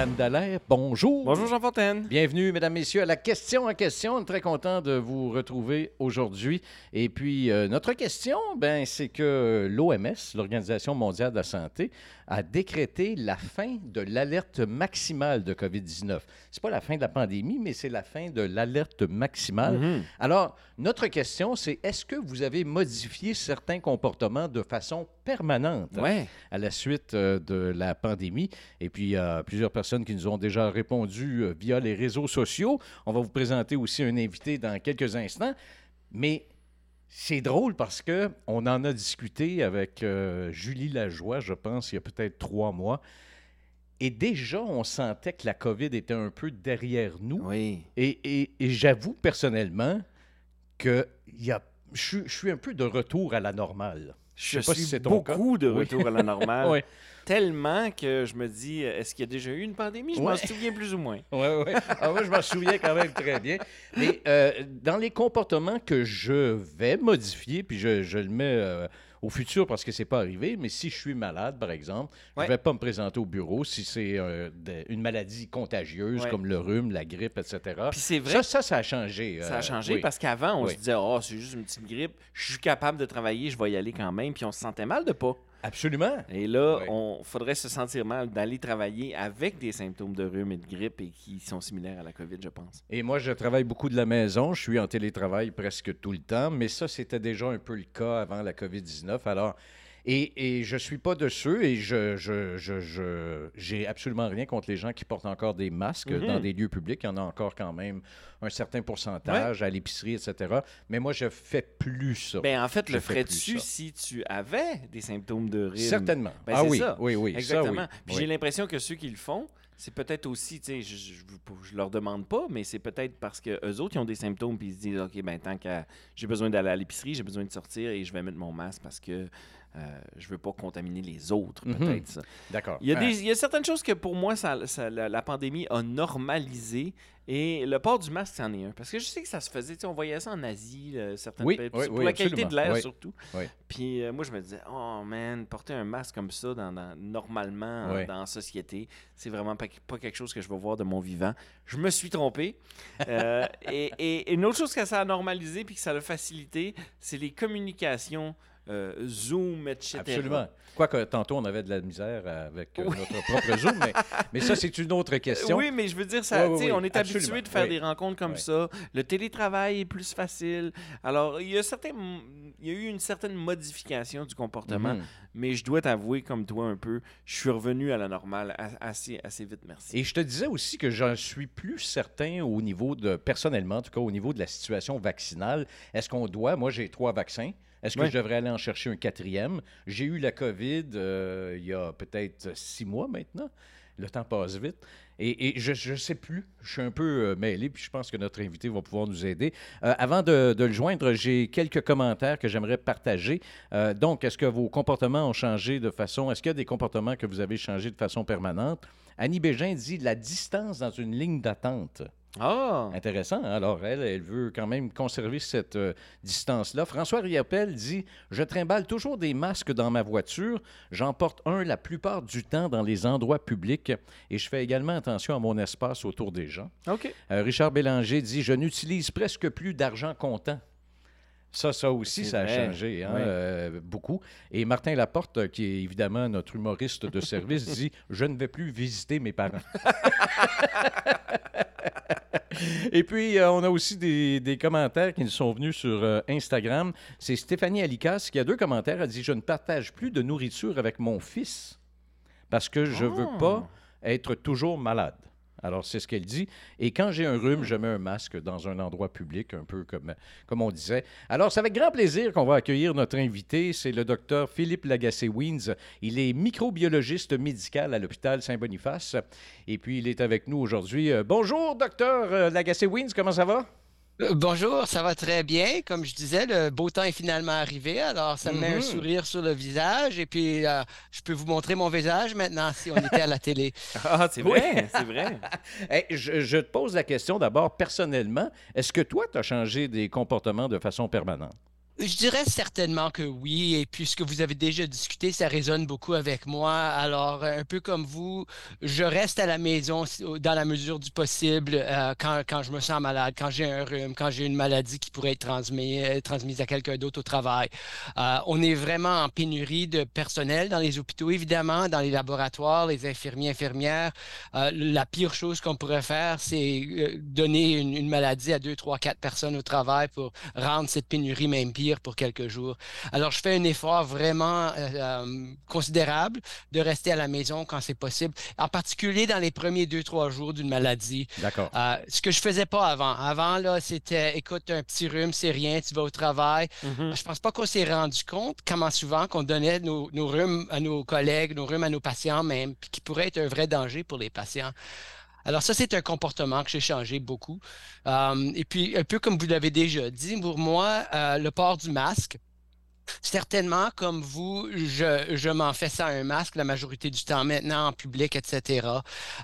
Yann Dallaire, bonjour. Bonjour Jean Fontaine. Bienvenue, mesdames, messieurs, à la question en question. On est très content de vous retrouver aujourd'hui. Et puis, euh, notre question, ben, c'est que l'OMS, l'Organisation mondiale de la santé, a décrété la fin de l'alerte maximale de COVID-19. C'est pas la fin de la pandémie, mais c'est la fin de l'alerte maximale. Mhm. Alors, notre question, c'est est-ce que vous avez modifié certains comportements de façon permanente Ouais. à la suite euh, de la pandémie? Et puis, a plusieurs personnes qui nous ont déjà répondu euh, via les réseaux sociaux. On va vous présenter aussi un invité dans quelques instants. Mais c'est drôle parce que on en a discuté avec euh, Julie Lajoie, je pense, il y a peut-être trois mois. Et déjà, on sentait que la COVID était un peu derrière nous. Oui. Et, et- et j'avoue personnellement que je suis un peu de retour à la normale. Je sais suis si beaucoup de Oui. retour à la normale. Oui. Tellement que je me dis, euh, est-ce qu'il y a déjà eu une pandémie? Je m'en souviens plus ou moins. Oui, oui. Ah, moi, je m'en souviens quand même très bien. Mais euh, dans les comportements que je vais modifier, puis je, je le mets euh, au futur parce que c'est pas arrivé, mais si je suis malade, par exemple, Ouais. je vais pas me présenter au bureau si c'est euh, une maladie contagieuse Ouais. comme le rhume, la grippe, etc. Puis c'est vrai Ça, ça, ça a changé. Ça a euh, changé oui. parce qu'avant, on Oui. se disait, oh, c'est juste une petite grippe, je suis capable de travailler, je vais y aller quand même, puis on se sentait mal de pas. Absolument. Et là, Oui. on faudrait se sentir mal d'aller travailler avec des symptômes de rhume et de grippe et qui sont similaires à la COVID, je pense. Et moi, je travaille beaucoup de la maison. Je suis en télétravail presque tout le temps, mais ça, c'était déjà un peu le cas avant la COVID-19. Alors, et, et je suis pas de ceux, et je, je, je, je- j'ai absolument rien contre les gens qui portent encore des masques Mhm. dans des lieux publics. Il y en a encore quand même un certain pourcentage à l'épicerie, etc. Mais moi, je fais plus ça. Ben, en fait, le ferais-tu si tu avais des symptômes de rhume? Certainement. Ben, ah oui, ça. oui, oui. Exactement. oui. Puis Oui. j'ai l'impression que ceux qui le font, c'est peut-être aussi, tu sais, je, je leur demande pas, mais c'est peut-être parce que eux autres, ils ont des symptômes, puis ils se disent, OK, ben tant que j'ai besoin d'aller à l'épicerie, j'ai besoin de sortir et je vais mettre mon masque parce que euh, je veux pas contaminer les autres, Mhm. peut-être. D'accord. Il y, a des, il y a certaines choses que pour moi, ça, ça- la, la pandémie a normalisé. Et le port du masque, c'en est un. Parce que je sais que ça se faisait. On voyait ça en Asie, euh, certains Oui, pays. oui, pour oui, la qualité de l'air surtout. Puis euh, moi, je me disais, oh man, porter un masque comme ça dans, dans- normalement dans la société, c'est vraiment pas, pas quelque chose que je vais voir de mon vivant. Je me suis trompé. Euh, et, et- et une autre chose que ça a normalisé puis que ça a facilité, c'est les communications. Euh, Zoom, etc. Absolument. Quoique tantôt, on avait de la misère avec euh, Oui. notre propre Zoom, mais, mais ça, c'est une autre question. Oui, mais je veux dire, ça, Oui, oui, on est habitué de faire des rencontres comme ça. Le télétravail est plus facile. Alors, il y a, certains, il y a eu une certaine modification du comportement, Mhm. mais je dois t'avouer, comme toi un peu, je suis revenu à la normale assez, assez vite, merci. Et je te disais aussi que j'en suis plus certain au niveau de, personnellement, en tout cas au niveau de la situation vaccinale. Est-ce qu'on doit, moi j'ai trois vaccins, est-ce que Ouais. je devrais aller en chercher un quatrième? J'ai eu la COVID euh, il y a peut-être six mois maintenant. Le temps passe vite. Et, et je ne sais plus. Je suis un peu euh, mêlé, puis je pense que notre invité va pouvoir nous aider. Euh, avant de, de le joindre, j'ai quelques commentaires que j'aimerais partager. Euh, donc, est-ce que vos comportements ont changé de façon... Est-ce qu'il y a des comportements que vous avez changés de façon permanente? Annie Bégin dit la distance dans une ligne d'attente. Ah! Intéressant. hein? Alors, elle, elle veut quand même conserver cette euh, distance-là. François Riappel dit Je trimballe toujours des masques dans ma voiture. J'en porte un la plupart du temps dans les endroits publics et je fais également attention à mon espace autour des gens. OK. Euh, Richard Bélanger dit Je n'utilise presque plus d'argent comptant. Ça, ça aussi, ça a vrai. changé hein, Oui. euh, beaucoup. Et Martin Laporte, euh, qui est évidemment notre humoriste de service, dit Je ne vais plus visiter mes parents. Et puis, euh, on a aussi des, des commentaires qui nous sont venus sur euh, Instagram. C'est Stéphanie Alicas qui a deux commentaires. Elle dit Je ne partage plus de nourriture avec mon fils parce que je ne veux Ah. pas être toujours malade. Alors, c'est ce qu'elle dit. Et quand j'ai un rhume, je mets un masque dans un endroit public, un peu comme, comme on disait. Alors, c'est avec grand plaisir qu'on va accueillir notre invité. C'est le docteur Philippe Lagacé-Wins. Il est microbiologiste médical à l'hôpital Saint-Boniface. Et puis, il est avec nous aujourd'hui. Euh, bonjour, docteur euh, Lagacé-Wins. Comment ça va? Bonjour, ça va très bien. Comme je disais, le beau temps est finalement arrivé, alors ça me met un Mhm. sourire sur le visage et puis euh, je peux vous montrer mon visage maintenant si on était à la télé. Ah, c'est vrai, c'est vrai. Hey, je, je te pose la question d'abord personnellement. Est-ce que toi, tu as changé des comportements de façon permanente? Je dirais certainement que oui, et puisque vous avez déjà discuté, ça résonne beaucoup avec moi. Alors, un peu comme vous, je reste à la maison dans la mesure du possible euh, quand, quand je me sens malade, quand j'ai un rhume, quand j'ai une maladie qui pourrait être transmise, euh, transmise à quelqu'un d'autre au travail. Euh, on est vraiment en pénurie de personnel dans les hôpitaux, évidemment, dans les laboratoires, les infirmiers, infirmières. La pire chose qu'on pourrait faire, c'est donner une, une maladie à deux, trois, quatre personnes au travail pour rendre cette pénurie même pire pour quelques jours. Alors, je fais un effort vraiment euh, euh, considérable de rester à la maison quand c'est possible, en particulier dans les premiers deux, trois jours d'une maladie. D'accord. Euh, ce que je faisais pas avant. Avant, là, c'était, écoute, un petit rhume, c'est rien, tu vas au travail. Mhm. Je pense pas qu'on s'est rendu compte comment souvent qu'on donnait nos, nos rhumes à nos collègues, nos rhumes à nos patients même, qui pourrait être un vrai danger pour les patients. Alors ça, c'est un comportement que j'ai changé beaucoup. Euh, et puis, un peu comme vous l'avez déjà dit, pour moi, euh, le port du masque, certainement, comme vous, je, je m'en fais ça un masque la majorité du temps maintenant en public, etc.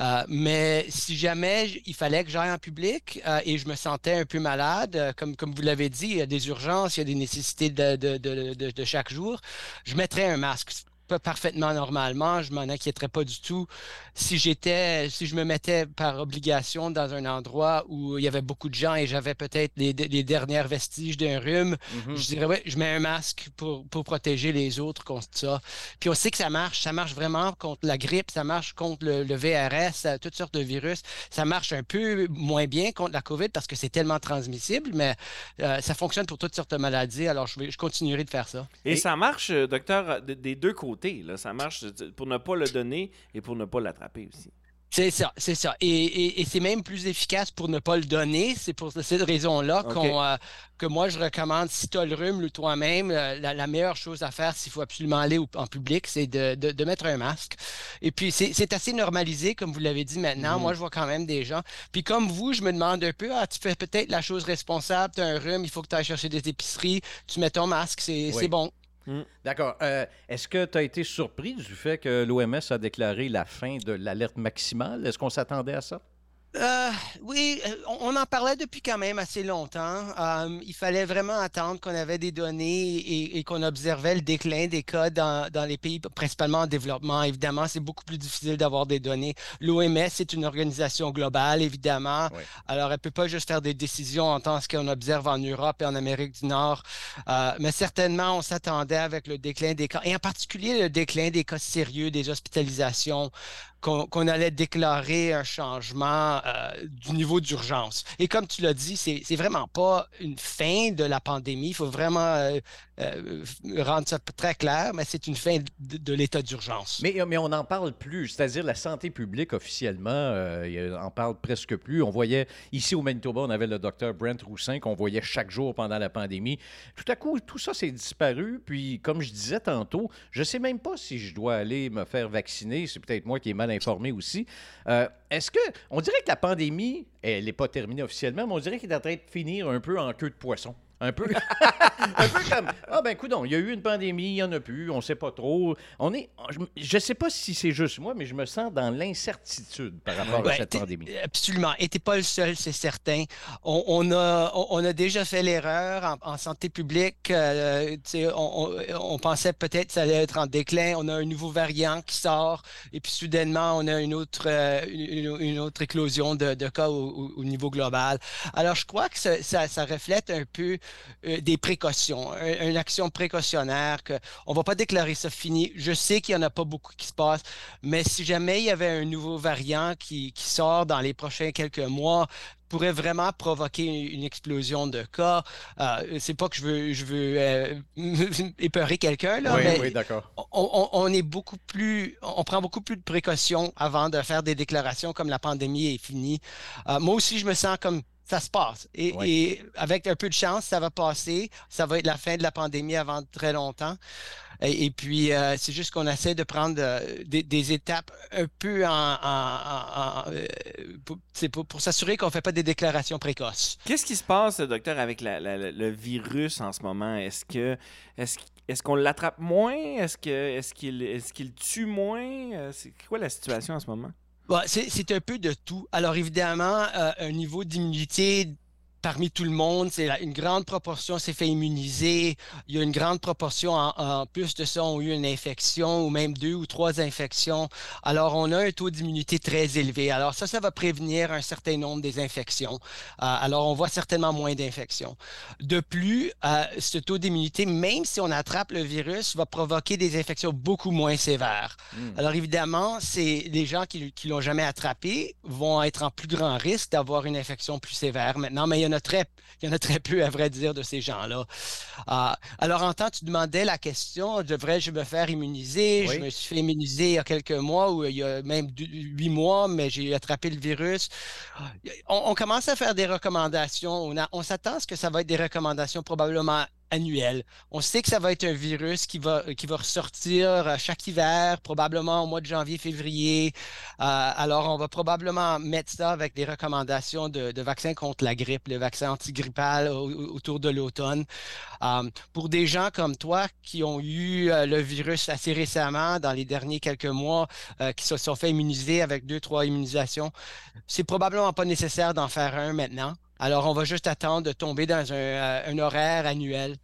Euh, mais si jamais il fallait que j'aille en public et je me sentais un peu malade, comme, vous l'avez dit, il y a des urgences, il y a des nécessités de chaque jour, je mettrais un masque. Pas parfaitement normalement, je m'en inquiéterais pas du tout. Si j'étais, si je me mettais par obligation dans un endroit où il y avait beaucoup de gens et j'avais peut-être les, les dernières vestiges d'un rhume, Mhm. je dirais, ouais, je mets un masque pour, pour protéger les autres contre ça. Puis on sait que ça marche. Ça marche vraiment contre la grippe, ça marche contre le, le VRS, euh, toutes sortes de virus. Ça marche un peu moins bien contre la COVID parce que c'est tellement transmissible, mais euh, ça fonctionne pour toutes sortes de maladies. Alors, je, vais, je continuerai de faire ça. Et Et- ça marche, euh, docteur, de- des deux côtés? Là. Ça marche pour ne pas le donner et pour ne pas l'attraper aussi. C'est ça, c'est ça. Et, et- et c'est même plus efficace pour ne pas le donner. C'est pour cette raison-là qu'on, euh, que moi, je recommande, si tu as le rhume le toi-même, euh, la, la meilleure chose à faire, s'il faut absolument aller au- en public, c'est de, de- de mettre un masque. Et puis, c'est assez normalisé, comme vous l'avez dit maintenant. Mhm. Moi, je vois quand même des gens. Puis comme vous, je me demande un peu, ah, tu fais peut-être la chose responsable, tu as un rhume, il faut que tu ailles chercher des épiceries, tu mets ton masque, c'est Oui. c'est bon. D'accord. Euh, Est-ce que tu as été surpris du fait que l'OMS a déclaré la fin de l'alerte maximale? Est-ce qu'on s'attendait à ça? Euh, oui, euh, on, en parlait depuis quand même assez longtemps. Euh, il fallait vraiment attendre qu'on avait des données et, et qu'on observait le déclin des cas dans, dans les pays principalement en développement. Évidemment, c'est beaucoup plus difficile d'avoir des données. L'OMS est une organisation globale, évidemment. Oui. Alors, elle ne peut pas juste faire des décisions en tant que ce qu'on observe en Europe et en Amérique du Nord. Euh, mais certainement, on s'attendait avec le déclin des cas, et en particulier le déclin des cas sérieux, des hospitalisations, qu'on allait déclarer un changement euh, du niveau d'urgence. Et comme tu l'as dit, c'est vraiment pas une fin de la pandémie. Il faut vraiment euh, euh, rendre ça très clair, mais c'est une fin de, l'état d'urgence. Mais, mais on n'en parle plus, c'est-à-dire la santé publique officiellement, euh, il en parle presque plus. On voyait, ici au Manitoba, on avait le docteur Brent Roussin qu'on voyait chaque jour pendant la pandémie. Tout à coup, tout ça s'est disparu. Puis, comme je disais tantôt, je ne sais même pas si je dois aller me faire vacciner. C'est peut-être moi qui est mal informé aussi. Euh, Est-ce que, on dirait que la pandémie, elle n'est pas terminée officiellement, mais on dirait qu'elle est en train de finir un peu en queue de poisson. Un peu, un peu comme ah ben coudon, il y a eu une pandémie, il y en a plus, on sait pas trop. On est, je, je sais pas si c'est juste moi, mais je me sens dans l'incertitude par rapport à cette pandémie. Absolument. Et t'es pas le seul, c'est certain. On, on a, on, a déjà fait l'erreur en, en santé publique. euh, tu on, pensait peut-être que ça allait être en déclin. On a un nouveau variant qui sort. Et puis soudainement, on a une autre, euh, une, une autre éclosion de, de cas au, au- au niveau global. Alors, je crois que ça, ça- ça reflète un peu euh, des précautions, un- une action précautionnaire, que on va pas déclarer ça fini. Je sais qu'il y en a pas beaucoup qui se passent, mais si jamais il y avait un nouveau variant qui, qui sort dans les prochains quelques mois, pourrait vraiment provoquer une, explosion de cas. Euh, c'est pas que je veux, je veux euh, épeurer quelqu'un, là, oui, mais oui, d'accord. on est beaucoup plus, on prend beaucoup plus de précautions avant de faire des déclarations comme la pandémie est finie. Euh, moi aussi, je me sens comme ça se passe. Et, Ouais. et avec un peu de chance, ça va passer. Ça va être la fin de la pandémie avant très longtemps. Et, puis, euh, c'est juste qu'on essaie de prendre euh, des, étapes un peu en, pour, s'assurer qu'on ne fait pas des déclarations précoces. Qu'est-ce qui se passe, docteur, avec le virus en ce moment? Est-ce que est-ce est-ce qu'on l'attrape moins? Est-ce que est-ce qu'il est-ce qu'il tue moins? C'est quoi la situation en ce moment? C'est un peu de tout. Alors évidemment, un niveau d'immunité parmi tout le monde, c'est une grande proportion s'est fait immuniser. Il y a une grande proportion, en, plus de ça, ont eu une infection ou même deux ou trois infections. Alors, on a un taux d'immunité très élevé. Alors, ça, ça va prévenir un certain nombre des infections. Euh, alors, on voit certainement moins d'infections. De plus, euh, ce taux d'immunité, même si on attrape le virus, va provoquer des infections beaucoup moins sévères. Hmm. Alors, évidemment, c'est les gens qui ne l'ont jamais attrapé vont être en plus grand risque d'avoir une infection plus sévère maintenant, mais il y en a très, il y en a très peu, à vrai dire, de ces gens-là. Euh, alors, en temps, tu demandais la question, devrais-je me faire immuniser? Je me suis fait immuniser il y a quelques mois ou il y a même huit mois, mais j'ai attrapé le virus. On, commence à faire des recommandations. On, on s'attend à ce que ça va être des recommandations probablement On sait que ça va être un virus qui va, qui va ressortir euh, chaque hiver, probablement au mois de janvier, février. Euh, alors, on va probablement mettre ça avec des recommandations de, de vaccins contre la grippe, le vaccin antigrippal autour de l'automne. Euh, pour des gens comme toi qui ont eu le virus assez récemment, dans les derniers quelques mois, qui se sont fait immuniser avec deux, trois immunisations, c'est probablement pas nécessaire d'en faire un maintenant. Alors, on va juste attendre de tomber dans un, euh, horaire annuel.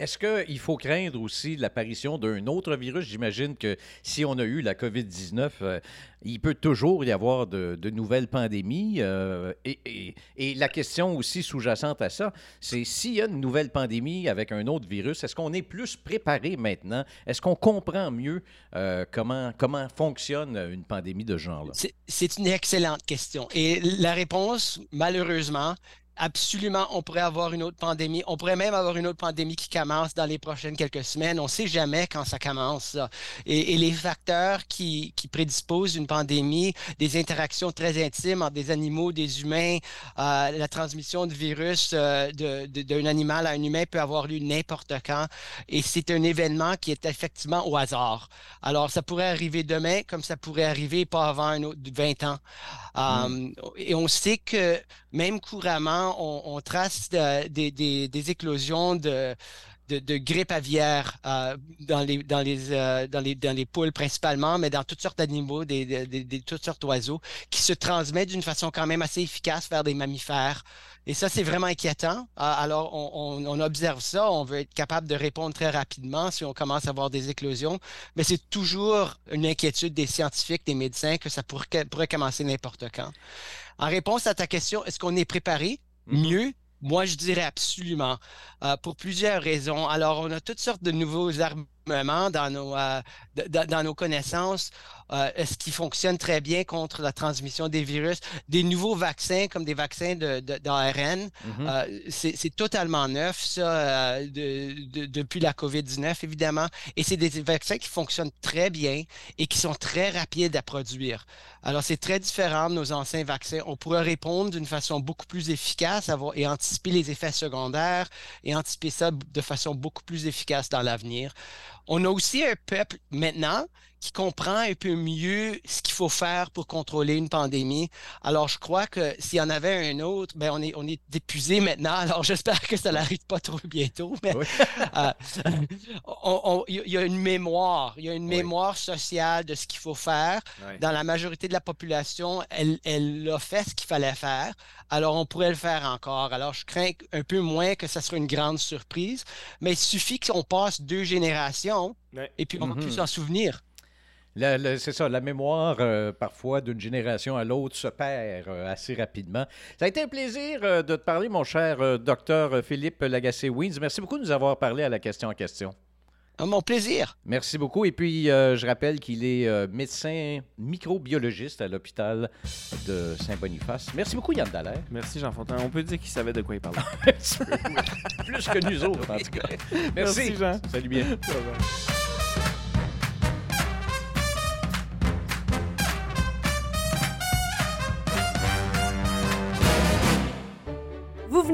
Est-ce qu'il faut craindre aussi l'apparition d'un autre virus? J'imagine que si on a eu la COVID-19, euh, il peut toujours y avoir de, nouvelles pandémies. Euh, et, la question aussi sous-jacente à ça, c'est s'il y a une nouvelle pandémie avec un autre virus, est-ce qu'on est plus préparé maintenant? Est-ce qu'on comprend mieux comment, comment fonctionne une pandémie de ce genre-là? C'est une excellente question. Et la réponse, malheureusement, absolument, on pourrait avoir une autre pandémie. On pourrait même avoir une autre pandémie qui commence dans les prochaines quelques semaines. On ne sait jamais quand ça commence. Et, les facteurs qui, prédisposent une pandémie, des interactions très intimes entre des animaux, des humains, euh, la transmission de virus euh, d'un animal à un humain peut avoir lieu n'importe quand. Et c'est un événement qui est effectivement au hasard. Alors, ça pourrait arriver demain, comme ça pourrait arriver pas avant un autre 20 ans. Mm. Euh, et on sait que même couramment, on, trace des, éclosions de, grippe aviaire euh, euh, dans, les, poules principalement, mais dans toutes sortes d'animaux, des, toutes sortes d'oiseaux, qui se transmettent d'une façon quand même assez efficace vers des mammifères. Et ça, c'est vraiment inquiétant. Ah, alors, on, observe ça, on veut être capable de répondre très rapidement si on commence à avoir des éclosions, mais c'est toujours une inquiétude des scientifiques, des médecins, que ça pourrait commencer n'importe quand. En réponse à ta question, est-ce qu'on est préparé? Mm-hmm. Mieux, moi, je dirais absolument, euh, pour plusieurs raisons. Alors, on a toutes sortes de nouveaux armements dans nos, euh, dans nos connaissances. Euh, ce qui fonctionne très bien contre la transmission des virus. Des nouveaux vaccins, comme des vaccins d'ARN, de, mm-hmm. euh, c'est totalement neuf, ça, euh, depuis la COVID-19, évidemment. Et c'est des vaccins qui fonctionnent très bien et qui sont très rapides à produire. Alors, c'est très différent de nos anciens vaccins. On pourrait répondre d'une façon beaucoup plus efficace avoir, et anticiper les effets secondaires et anticiper ça de façon beaucoup plus efficace dans l'avenir. On a aussi un peuple maintenant qui comprend un peu mieux ce qu'il faut faire pour contrôler une pandémie. Alors, je crois que s'il y en avait un autre, ben on est, on est épuisé maintenant. Alors, j'espère que ça n'arrive pas trop bientôt. Mais euh, il y a une mémoire, il y a une mémoire sociale de ce qu'il faut faire. Dans la majorité de la population, elle, elle a fait ce qu'il fallait faire. Alors, on pourrait le faire encore. Alors, je crains un peu moins que ça soit une grande surprise, mais il suffit qu'on passe deux générations et puis on va plus mm-hmm. s'en souvenir. C'est ça, la mémoire, euh, parfois, d'une génération à l'autre se perd euh, assez rapidement. Ça a été un plaisir euh, de te parler, mon cher docteur Philippe Lagacé-Wins. Merci beaucoup de nous avoir parlé à la question en question. mon plaisir. Merci beaucoup. Et puis, je rappelle qu'il est médecin microbiologiste à l'hôpital de Saint-Boniface. Merci beaucoup, Yann Dallaire. Merci, Jean Fontaine. On peut dire qu'il savait de quoi il parlait. Plus que nous autres, en tout cas. Merci. Merci Jean. Salut bien.